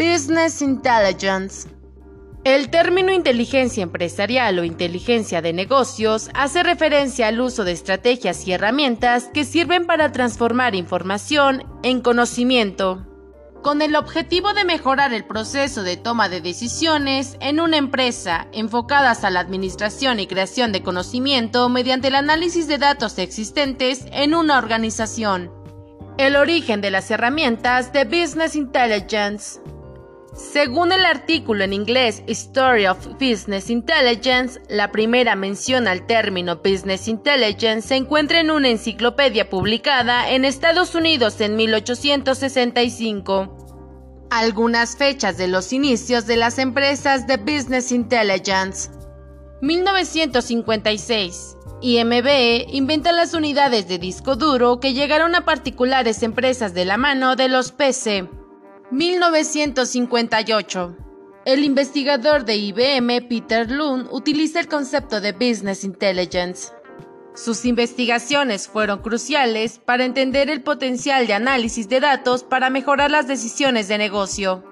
Business Intelligence. El término inteligencia empresarial o inteligencia de negocios hace referencia al uso de estrategias y herramientas que sirven para transformar información en conocimiento, con el objetivo de mejorar el proceso de toma de decisiones en una empresa enfocadas a la administración y creación de conocimiento mediante el análisis de datos existentes en una organización. El origen de las herramientas de Business Intelligence. Según el artículo en inglés Story of Business Intelligence, la primera mención al término Business Intelligence se encuentra en una enciclopedia publicada en Estados Unidos en 1865. Algunas fechas de los inicios de las empresas de Business Intelligence. 1956. IMB inventa las unidades de disco duro que llegaron a particulares empresas de la mano de los PC. 1958. El investigador de IBM, Peter Lund, utiliza el concepto de Business Intelligence. Sus investigaciones fueron cruciales para entender el potencial de análisis de datos para mejorar las decisiones de negocio.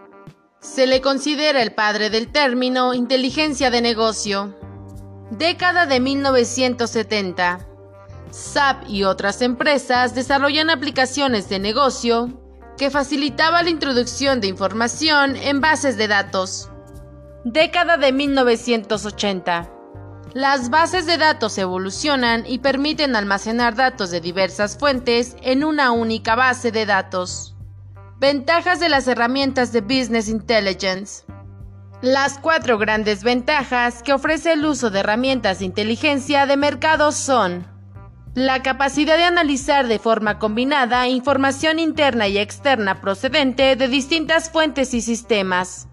Se le considera el padre del término inteligencia de negocio. Década de 1970. SAP y otras empresas desarrollan aplicaciones de negocio que facilitaba la introducción de información en bases de datos. Década de 1980. Las bases de datos evolucionan y permiten almacenar datos de diversas fuentes en una única base de datos. Ventajas de las herramientas de Business Intelligence. Las cuatro grandes ventajas que ofrece el uso de herramientas de inteligencia de mercado son la capacidad de analizar de forma combinada información interna y externa procedente de distintas fuentes y sistemas.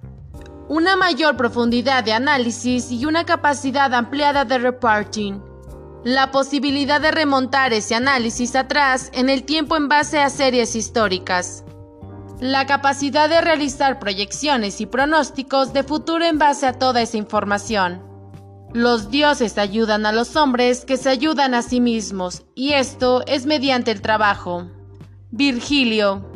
Una mayor profundidad de análisis y una capacidad ampliada de reporting. La posibilidad de remontar ese análisis atrás en el tiempo en base a series históricas. La capacidad de realizar proyecciones y pronósticos de futuro en base a toda esa información. Los dioses ayudan a los hombres que se ayudan a sí mismos, y esto es mediante el trabajo. Virgilio